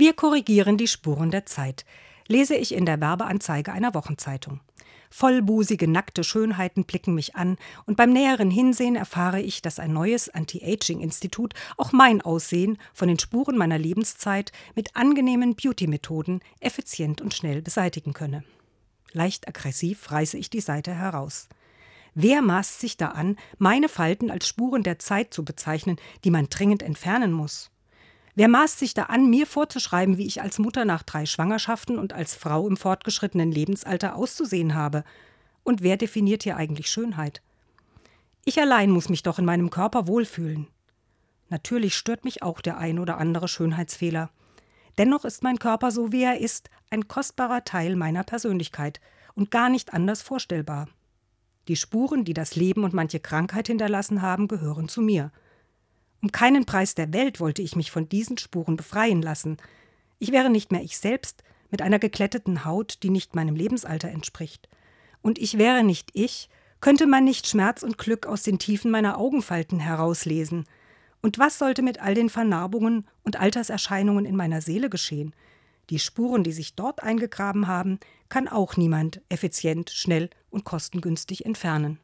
Wir korrigieren die Spuren der Zeit, lese ich in der Werbeanzeige einer Wochenzeitung. Vollbusige, nackte Schönheiten blicken mich an, und beim näheren Hinsehen erfahre ich, dass ein neues Anti-Aging-Institut auch mein Aussehen von den Spuren meiner Lebenszeit mit angenehmen Beauty-Methoden effizient und schnell beseitigen könne. Leicht aggressiv reiße ich die Seite heraus. Wer maßt sich da an, meine Falten als Spuren der Zeit zu bezeichnen, die man dringend entfernen muss? Wer maßt sich da an, mir vorzuschreiben, wie ich als Mutter nach drei Schwangerschaften und als Frau im fortgeschrittenen Lebensalter auszusehen habe? Und wer definiert hier eigentlich Schönheit? Ich allein muss mich doch in meinem Körper wohlfühlen. Natürlich stört mich auch der ein oder andere Schönheitsfehler. Dennoch ist mein Körper so wie er ist ein kostbarer Teil meiner Persönlichkeit und gar nicht anders vorstellbar. Die Spuren, die das Leben und manche Krankheit hinterlassen haben, gehören zu mir. Um keinen Preis der Welt wollte ich mich von diesen Spuren befreien lassen. Ich wäre nicht mehr ich selbst, mit einer gekletteten Haut, die nicht meinem Lebensalter entspricht. Und ich wäre nicht ich, könnte man nicht Schmerz und Glück aus den Tiefen meiner Augenfalten herauslesen. Und was sollte mit all den Vernarbungen und Alterserscheinungen in meiner Seele geschehen? Die Spuren, die sich dort eingegraben haben, kann auch niemand effizient, schnell und kostengünstig entfernen.